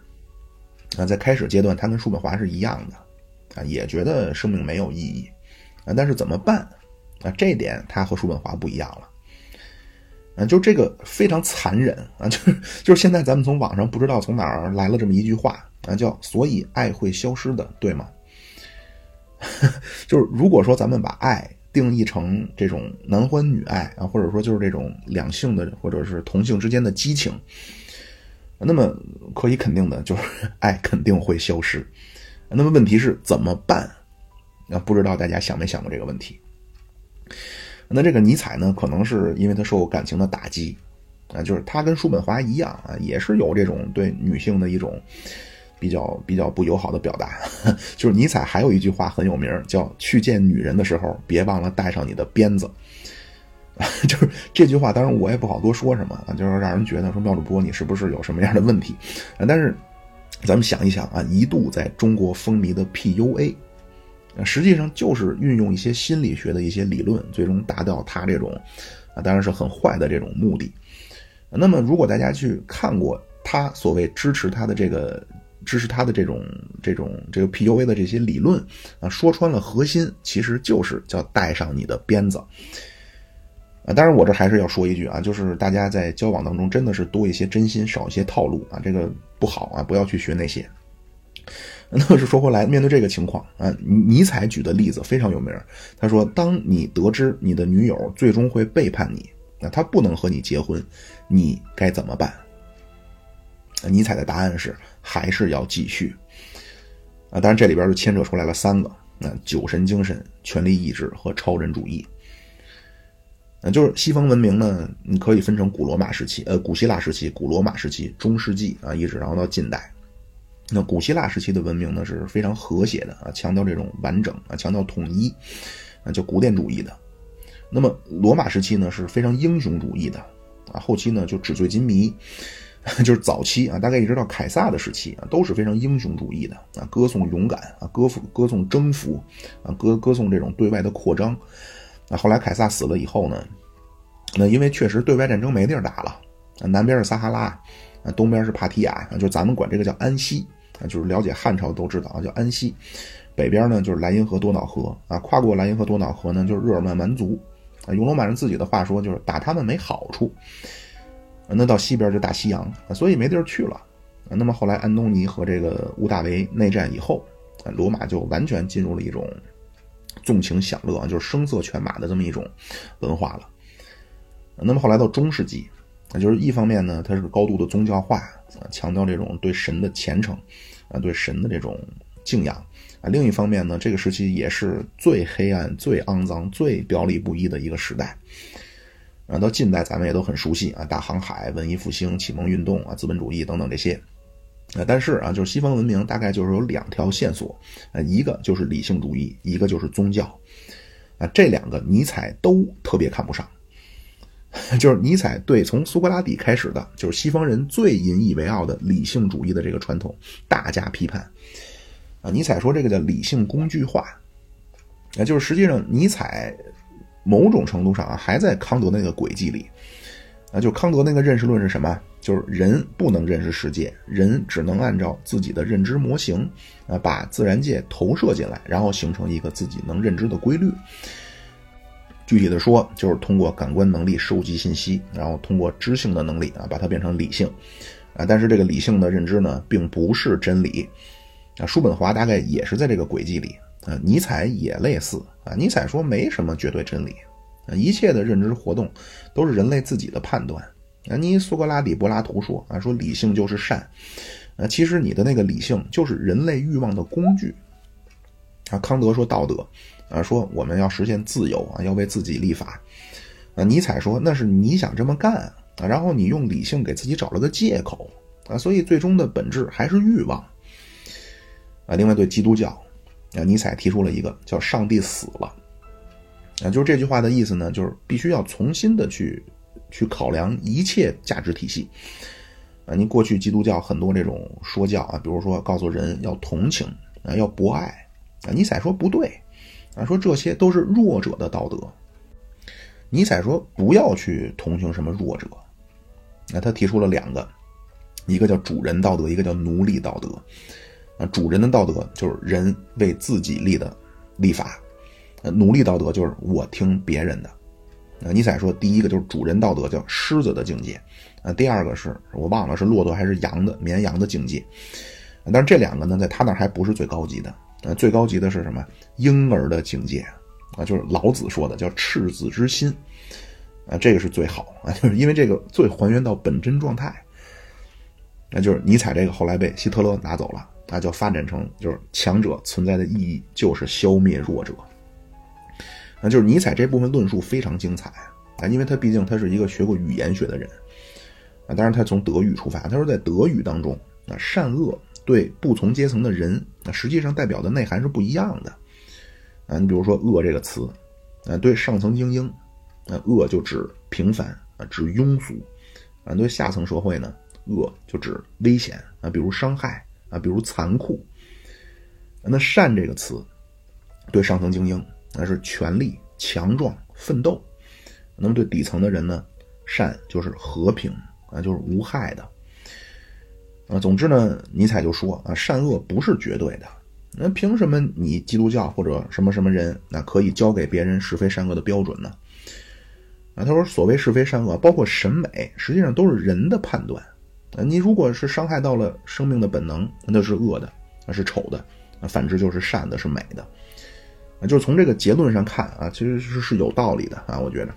啊，在开始阶段，他跟叔本华是一样的啊，也觉得生命没有意义啊，但是怎么办啊？这点他和叔本华不一样了啊，就这个非常残忍啊，就是就是现在咱们从网上不知道从哪儿来了这么一句话啊，叫“所以爱会消失的”，对吗？就是如果说咱们把爱定义成这种男欢女爱啊，或者说就是这种两性的或者是同性之间的激情，那么可以肯定的就是 爱肯定会消失。那么问题是怎么办？啊，不知道大家想没想过这个问题？那这个尼采呢，可能是因为他受感情的打击，啊，就是他跟叔本华一样啊，也是有这种对女性的一种比较比较不友好的表达。就是尼采还有一句话很有名，叫“去见女人的时候，别忘了带上你的鞭子。”就是这句话，当然我也不好多说什么啊，就是让人觉得说妙主播你是不是有什么样的问题？啊，但是咱们想一想啊，一度在中国风靡的 PUA。实际上就是运用一些心理学的一些理论，最终达到他这种啊，当然是很坏的这种目的。那么，如果大家去看过他所谓支持他的这个支持他的这种这种这个 PUA 的这些理论啊，说穿了核心其实就是叫带上你的鞭子啊。当然，我这还是要说一句啊，就是大家在交往当中真的是多一些真心，少一些套路啊，这个不好啊，不要去学那些。那是说回来，面对这个情况啊，尼采举的例子非常有名。他说：“当你得知你的女友最终会背叛你，那她不能和你结婚，你该怎么办？”尼采的答案是：还是要继续。啊，当然这里边就牵扯出来了三个：那酒神精神、权力意志和超人主义。那就是西方文明呢，你可以分成古罗马时期、呃古希腊时期、古罗马时期、中世纪啊，一直然后到近代。那古希腊时期的文明呢是非常和谐的啊，强调这种完整啊，强调统一啊，叫古典主义的。那么罗马时期呢是非常英雄主义的啊，后期呢就纸醉金迷，就是早期啊，大概一直到凯撒的时期啊，都是非常英雄主义的啊，歌颂勇敢啊，歌颂歌颂征服啊，歌歌颂这种对外的扩张。啊，后来凯撒死了以后呢，那因为确实对外战争没地儿打了啊，南边是撒哈拉啊，东边是帕提亚啊，就咱们管这个叫安息。啊，就是了解汉朝都知道啊，叫安息。北边呢就是莱茵河、多瑙河啊，跨过莱茵河、多瑙河呢就是日耳曼蛮族啊。用罗马人自己的话说，就是打他们没好处。那到西边就大西洋，所以没地儿去了。那么后来安东尼和这个屋大维内战以后，罗马就完全进入了一种纵情享乐，就是声色犬马的这么一种文化了。那么后来到中世纪。就是一方面呢，它是高度的宗教化，强调这种对神的虔诚啊，对神的这种敬仰啊。另一方面呢，这个时期也是最黑暗、最肮脏、最表里不一的一个时代啊。到近代，咱们也都很熟悉啊，大航海、文艺复兴、启蒙运动啊、资本主义等等这些啊。但是啊，就是西方文明大概就是有两条线索啊，一个就是理性主义，一个就是宗教啊。这两个尼采都特别看不上。就是尼采对从苏格拉底开始的，就是西方人最引以为傲的理性主义的这个传统大加批判啊！尼采说这个叫理性工具化啊，就是实际上尼采某种程度上啊还在康德那个轨迹里啊，就康德那个认识论是什么？就是人不能认识世界，人只能按照自己的认知模型啊，把自然界投射进来，然后形成一个自己能认知的规律。具体的说，就是通过感官能力收集信息，然后通过知性的能力啊，把它变成理性，啊，但是这个理性的认知呢，并不是真理，啊，叔本华大概也是在这个轨迹里，啊，尼采也类似，啊，尼采说没什么绝对真理，啊，一切的认知活动都是人类自己的判断，啊，尼苏格拉底、柏拉图说，啊，说理性就是善，啊，其实你的那个理性就是人类欲望的工具，啊，康德说道德。啊，说我们要实现自由啊，要为自己立法。啊，尼采说那是你想这么干啊，然后你用理性给自己找了个借口啊，所以最终的本质还是欲望。啊，另外对基督教，啊，尼采提出了一个叫“上帝死了”，啊，就是这句话的意思呢，就是必须要重新的去去考量一切价值体系。啊，您过去基督教很多这种说教啊，比如说告诉人要同情啊，要博爱啊，尼采说不对。啊，说这些都是弱者的道德。尼采说不要去同情什么弱者。那他提出了两个，一个叫主人道德，一个叫奴隶道德。啊，主人的道德就是人为自己立的立法，呃奴隶道德就是我听别人的。啊，尼采说，第一个就是主人道德，叫狮子的境界。啊，第二个是我忘了是骆驼还是羊的绵羊的境界。但是这两个呢，在他那还不是最高级的。呃，最高级的是什么？婴儿的境界啊，就是老子说的叫赤子之心。啊，这个是最好啊，就是因为这个最还原到本真状态。那就是尼采这个后来被希特勒拿走了，那就发展成就是强者存在的意义就是消灭弱者。那就是尼采这部分论述非常精彩啊，因为他毕竟他是一个学过语言学的人啊，当然他从德语出发，他说在德语当中啊，善恶对不同阶层的人啊，实际上代表的内涵是不一样的啊。你比如说“恶”这个词啊，对上层精英啊，恶就指平凡啊，指庸俗啊；对下层社会呢。恶就指危险啊，比如伤害啊，比如残酷。那善这个词，对上层精英那是权力、强壮、奋斗；那么对底层的人呢，善就是和平啊，就是无害的。啊，总之呢，尼采就说啊，善恶不是绝对的。那凭什么你基督教或者什么什么人那可以教给别人是非善恶的标准呢？啊，他说，所谓是非善恶，包括审美，实际上都是人的判断。你如果是伤害到了生命的本能，那是恶的，那是丑的；反之就是善的，是美的。啊，就是从这个结论上看啊，其实是是有道理的啊，我觉得。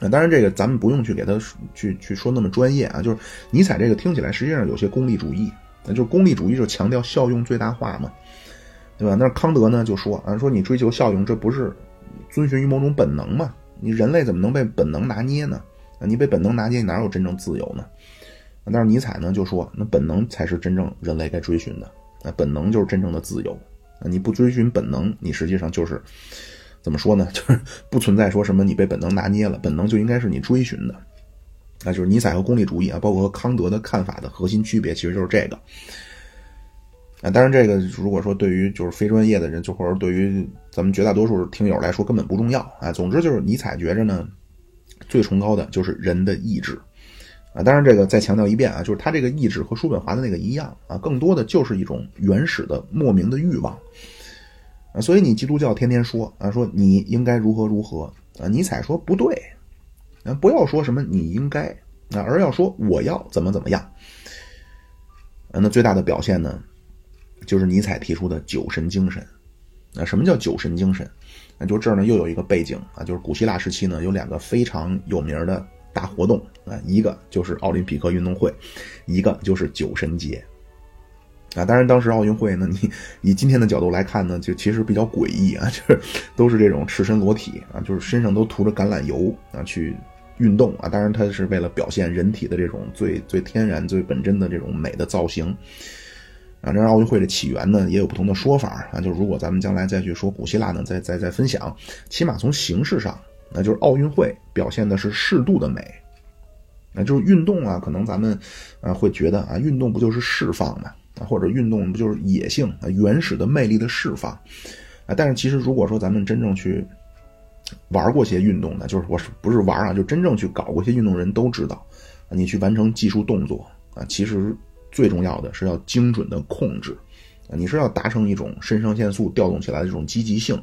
啊，当然这个咱们不用去给他去去说那么专业啊，就是尼采这个听起来实际上有些功利主义，那就是功利主义就强调效用最大化嘛，对吧？那康德呢就说啊，说你追求效用，这不是遵循于某种本能嘛？你人类怎么能被本能拿捏呢？啊，你被本能拿捏，哪有真正自由呢？但是尼采呢就说，那本能才是真正人类该追寻的，那本能就是真正的自由。你不追寻本能，你实际上就是怎么说呢？就是不存在说什么你被本能拿捏了，本能就应该是你追寻的。那就是尼采和功利主义啊，包括康德的看法的核心区别，其实就是这个。啊，当然这个如果说对于就是非专业的人，就或者对于咱们绝大多数听友来说根本不重要啊。总之就是尼采觉着呢，最崇高的就是人的意志。啊，当然这个再强调一遍啊，就是他这个意志和叔本华的那个一样啊，更多的就是一种原始的莫名的欲望啊。所以你基督教天天说啊，说你应该如何如何啊，尼采说不对啊，不要说什么你应该啊，而要说我要怎么怎么样啊。那最大的表现呢，就是尼采提出的酒神精神啊。什么叫酒神精神？那就这儿呢又有一个背景啊，就是古希腊时期呢有两个非常有名的。大活动啊，一个就是奥林匹克运动会，一个就是酒神节啊。当然，当时奥运会呢，你以今天的角度来看呢，就其实比较诡异啊，就是都是这种赤身裸体啊，就是身上都涂着橄榄油啊去运动啊。当然，它是为了表现人体的这种最最天然、最本真的这种美的造型啊。这奥运会的起源呢，也有不同的说法啊。就如果咱们将来再去说古希腊呢，再再再分享，起码从形式上。那就是奥运会表现的是适度的美，那就是运动啊，可能咱们啊会觉得啊，运动不就是释放嘛，啊或者运动不就是野性啊原始的魅力的释放啊？但是其实如果说咱们真正去玩过些运动的，就是我是不是玩啊，就真正去搞过些运动人都知道，你去完成技术动作啊，其实最重要的是要精准的控制，你是要达成一种肾上腺素调动起来的这种积极性。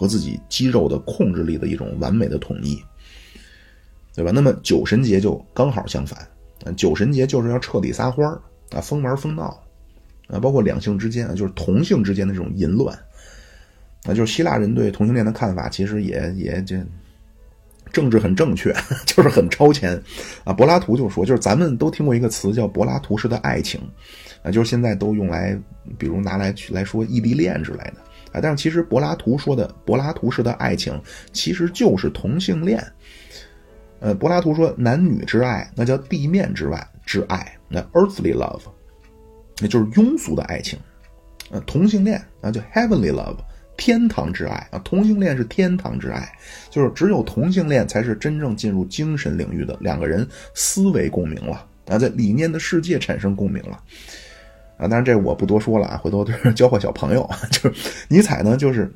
和自己肌肉的控制力的一种完美的统一，对吧？那么酒神节就刚好相反，酒神节就是要彻底撒欢儿啊，疯玩疯闹啊，包括两性之间啊，就是同性之间的这种淫乱啊，就是希腊人对同性恋的看法其实也也这政治很正确，就是很超前啊。柏拉图就说，就是咱们都听过一个词叫柏拉图式的爱情啊，就是现在都用来比如拿来去来说异地恋之类的。啊，但是其实柏拉图说的柏拉图式的爱情，其实就是同性恋。呃，柏拉图说男女之爱，那叫地面之外之爱，那 earthly love，那就是庸俗的爱情。呃，同性恋那，叫 heavenly love，天堂之爱啊，同性恋是天堂之爱，就是只有同性恋才是真正进入精神领域的两个人思维共鸣了啊，在理念的世界产生共鸣了。啊，当然这我不多说了啊，回头就是 教坏小朋友。就是尼采呢，就是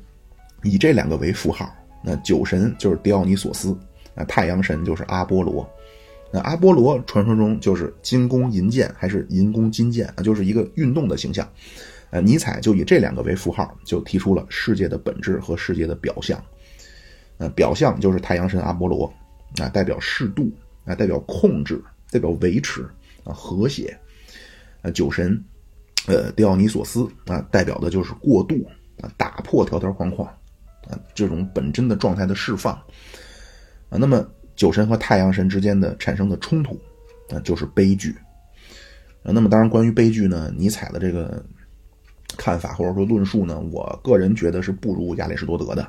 以这两个为符号。那酒神就是狄奥尼索斯，啊，太阳神就是阿波罗。那阿波罗传说中就是金弓银箭还是银弓金箭啊，就是一个运动的形象。呃，尼采就以这两个为符号，就提出了世界的本质和世界的表象。呃，表象就是太阳神阿波罗，啊，代表适度啊，代表控制，代表维持啊，和谐。啊，酒神，呃，狄奥尼索斯啊，代表的就是过度啊，打破条条框框啊，这种本真的状态的释放啊。那么，酒神和太阳神之间的产生的冲突啊，就是悲剧啊。那么，当然，关于悲剧呢，尼采的这个看法或者说论述呢，我个人觉得是不如亚里士多德的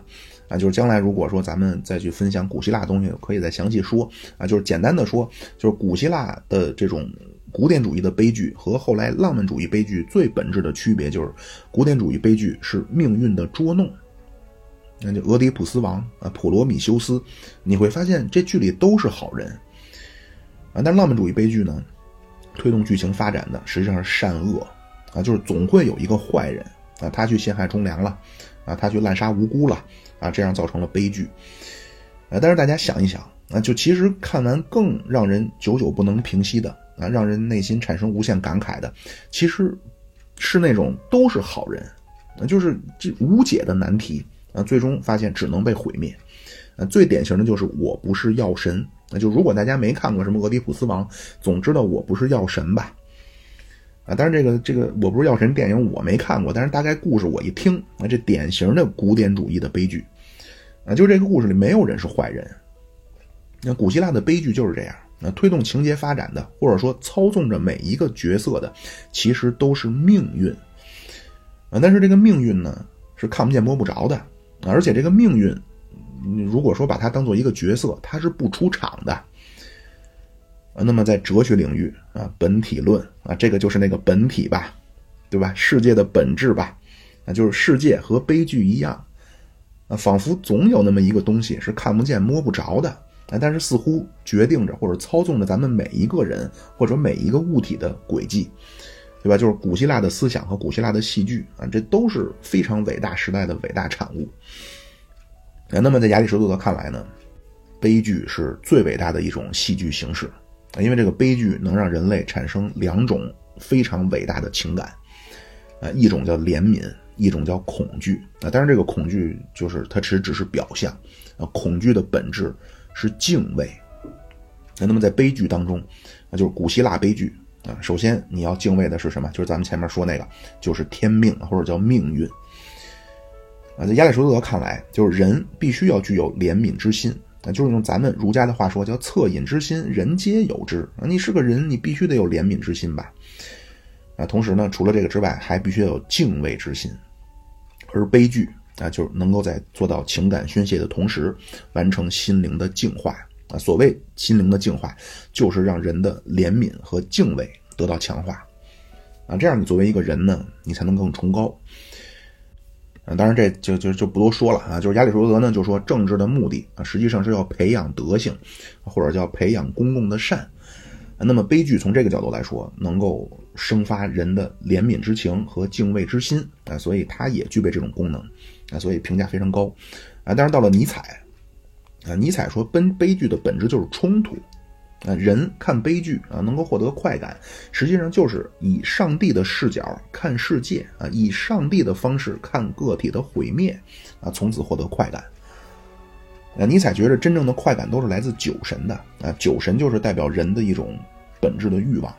啊。就是将来如果说咱们再去分享古希腊东西，可以再详细说啊。就是简单的说，就是古希腊的这种。古典主义的悲剧和后来浪漫主义悲剧最本质的区别就是，古典主义悲剧是命运的捉弄，那就俄狄浦斯王啊，普罗米修斯，你会发现这剧里都是好人啊。但浪漫主义悲剧呢，推动剧情发展的实际上是善恶啊，就是总会有一个坏人啊，他去陷害忠良了啊，他去滥杀无辜了啊，这样造成了悲剧啊。但是大家想一想啊，就其实看完更让人久久不能平息的。啊，让人内心产生无限感慨的，其实是那种都是好人，啊，就是这无解的难题啊，最终发现只能被毁灭。啊，最典型的就是我不是药神，那就如果大家没看过什么俄狄浦斯王，总知道我不是药神吧？啊，但是这个这个我不是药神电影我没看过，但是大概故事我一听，啊，这典型的古典主义的悲剧，啊，就这个故事里没有人是坏人，那古希腊的悲剧就是这样。那推动情节发展的，或者说操纵着每一个角色的，其实都是命运啊。但是这个命运呢，是看不见摸不着的，而且这个命运，如果说把它当做一个角色，它是不出场的啊。那么在哲学领域啊，本体论啊，这个就是那个本体吧，对吧？世界的本质吧，啊，就是世界和悲剧一样啊，仿佛总有那么一个东西是看不见摸不着的。啊，但是似乎决定着或者操纵着咱们每一个人或者每一个物体的轨迹，对吧？就是古希腊的思想和古希腊的戏剧啊，这都是非常伟大时代的伟大产物。那么在亚里士多德看来呢，悲剧是最伟大的一种戏剧形式，因为这个悲剧能让人类产生两种非常伟大的情感啊，一种叫怜悯，一种叫恐惧啊。当然，这个恐惧就是它其实只是表象啊，恐惧的本质。是敬畏，那那么在悲剧当中，那就是古希腊悲剧啊。首先你要敬畏的是什么？就是咱们前面说那个，就是天命或者叫命运啊。在亚里士多德看来，就是人必须要具有怜悯之心啊，就是用咱们儒家的话说，叫恻隐之心，人皆有之。你是个人，你必须得有怜悯之心吧？啊，同时呢，除了这个之外，还必须要有敬畏之心，而悲剧。啊，就是能够在做到情感宣泄的同时，完成心灵的净化啊。所谓心灵的净化，就是让人的怜悯和敬畏得到强化啊。这样，你作为一个人呢，你才能更崇高。啊，当然这就就就不多说了啊。就是亚里士多德呢，就说政治的目的啊，实际上是要培养德性，或者叫培养公共的善。那么悲剧从这个角度来说，能够生发人的怜悯之情和敬畏之心啊，所以它也具备这种功能啊，所以评价非常高啊。但是到了尼采啊，尼采说，悲悲剧的本质就是冲突啊，人看悲剧啊，能够获得快感，实际上就是以上帝的视角看世界啊，以上帝的方式看个体的毁灭啊，从此获得快感。啊，尼采觉得真正的快感都是来自酒神的啊，酒神就是代表人的一种本质的欲望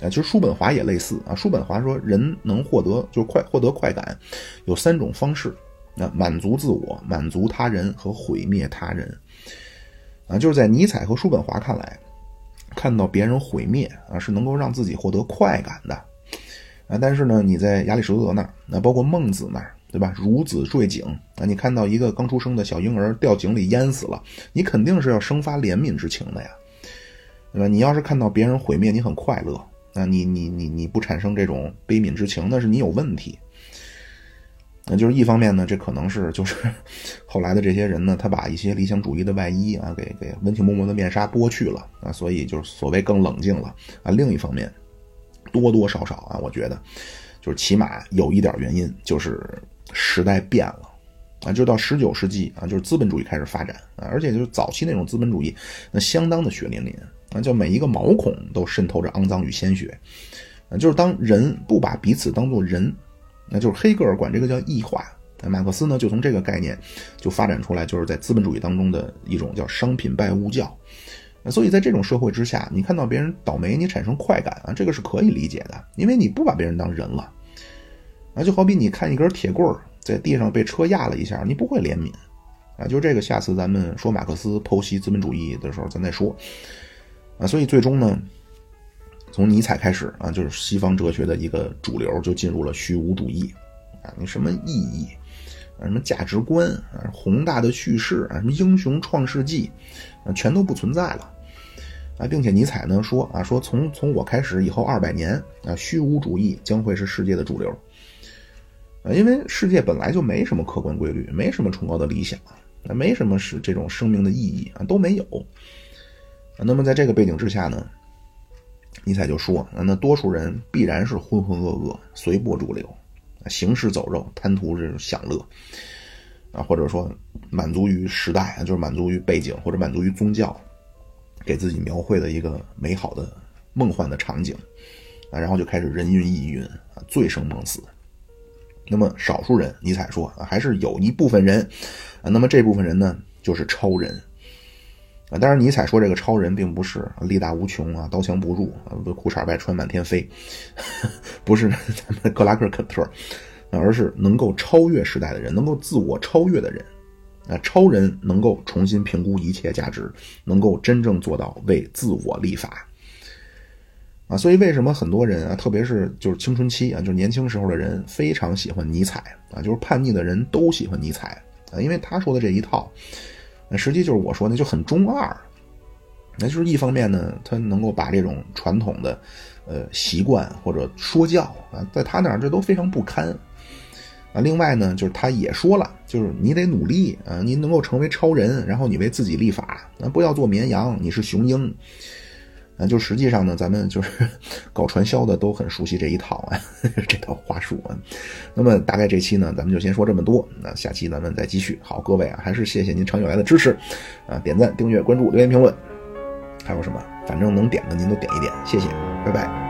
啊。其实叔本华也类似啊，叔本华说人能获得就是快获得快感，有三种方式：啊，满足自我、满足他人和毁灭他人。啊，就是在尼采和叔本华看来，看到别人毁灭啊，是能够让自己获得快感的啊。但是呢，你在亚里士多德那儿，那包括孟子那儿。对吧？孺子坠井啊，你看到一个刚出生的小婴儿掉井里淹死了，你肯定是要生发怜悯之情的呀，对吧？你要是看到别人毁灭，你很快乐，那你你你你不产生这种悲悯之情，那是你有问题。那就是一方面呢，这可能是就是 后来的这些人呢，他把一些理想主义的外衣啊，给给温情脉脉的面纱剥去了啊，所以就是所谓更冷静了啊。另一方面，多多少少啊，我觉得就是起码有一点原因就是。时代变了，啊，就到十九世纪啊，就是资本主义开始发展啊，而且就是早期那种资本主义，那相当的血淋淋啊，就每一个毛孔都渗透着肮脏与鲜血，啊，就是当人不把彼此当做人，那就是黑格尔管这个叫异化马克思呢，就从这个概念就发展出来，就是在资本主义当中的一种叫商品拜物教。所以在这种社会之下，你看到别人倒霉，你产生快感啊，这个是可以理解的，因为你不把别人当人了。啊，就好比你看一根铁棍儿在地上被车压了一下，你不会怜悯啊。就这个，下次咱们说马克思剖析资本主义的时候，咱再说。啊，所以最终呢，从尼采开始啊，就是西方哲学的一个主流，就进入了虚无主义。啊，你什么意义啊，什么价值观啊，宏大的叙事啊，什么英雄创世纪啊，全都不存在了。啊，并且尼采呢说啊，说从从我开始以后二百年啊，虚无主义将会是世界的主流。啊，因为世界本来就没什么客观规律，没什么崇高的理想，啊，没什么是这种生命的意义啊，都没有。那么在这个背景之下呢，尼采就说啊，那多数人必然是浑浑噩噩，随波逐流。行尸走肉，贪图这种享乐，啊，或者说满足于时代，就是满足于背景或者满足于宗教，给自己描绘的一个美好的梦幻的场景，啊，然后就开始人云亦云啊，醉生梦死。那么少数人，尼采说啊，还是有一部分人，啊，那么这部分人呢，就是超人。啊，当然，尼采说这个超人并不是力大无穷啊，刀枪不入啊，裤衩外穿满天飞，不是咱们克拉克·肯特，而是能够超越时代的人，能够自我超越的人。啊，超人能够重新评估一切价值，能够真正做到为自我立法。啊，所以为什么很多人啊，特别是就是青春期啊，就是年轻时候的人，非常喜欢尼采啊，就是叛逆的人都喜欢尼采啊，因为他说的这一套。那实际就是我说的就很中二，那就是一方面呢，他能够把这种传统的，呃习惯或者说教啊，在他那儿这都非常不堪，啊，另外呢，就是他也说了，就是你得努力啊，你能够成为超人，然后你为自己立法，啊，不要做绵羊，你是雄鹰。啊，就实际上呢，咱们就是 搞传销的都很熟悉这一套啊，这套话术啊。那么大概这期呢，咱们就先说这么多。那下期咱们再继续。好，各位啊，还是谢谢您长久来的支持啊，点赞、订阅、关注、留言、评论，还有什么，反正能点的您都点一点，谢谢，拜拜。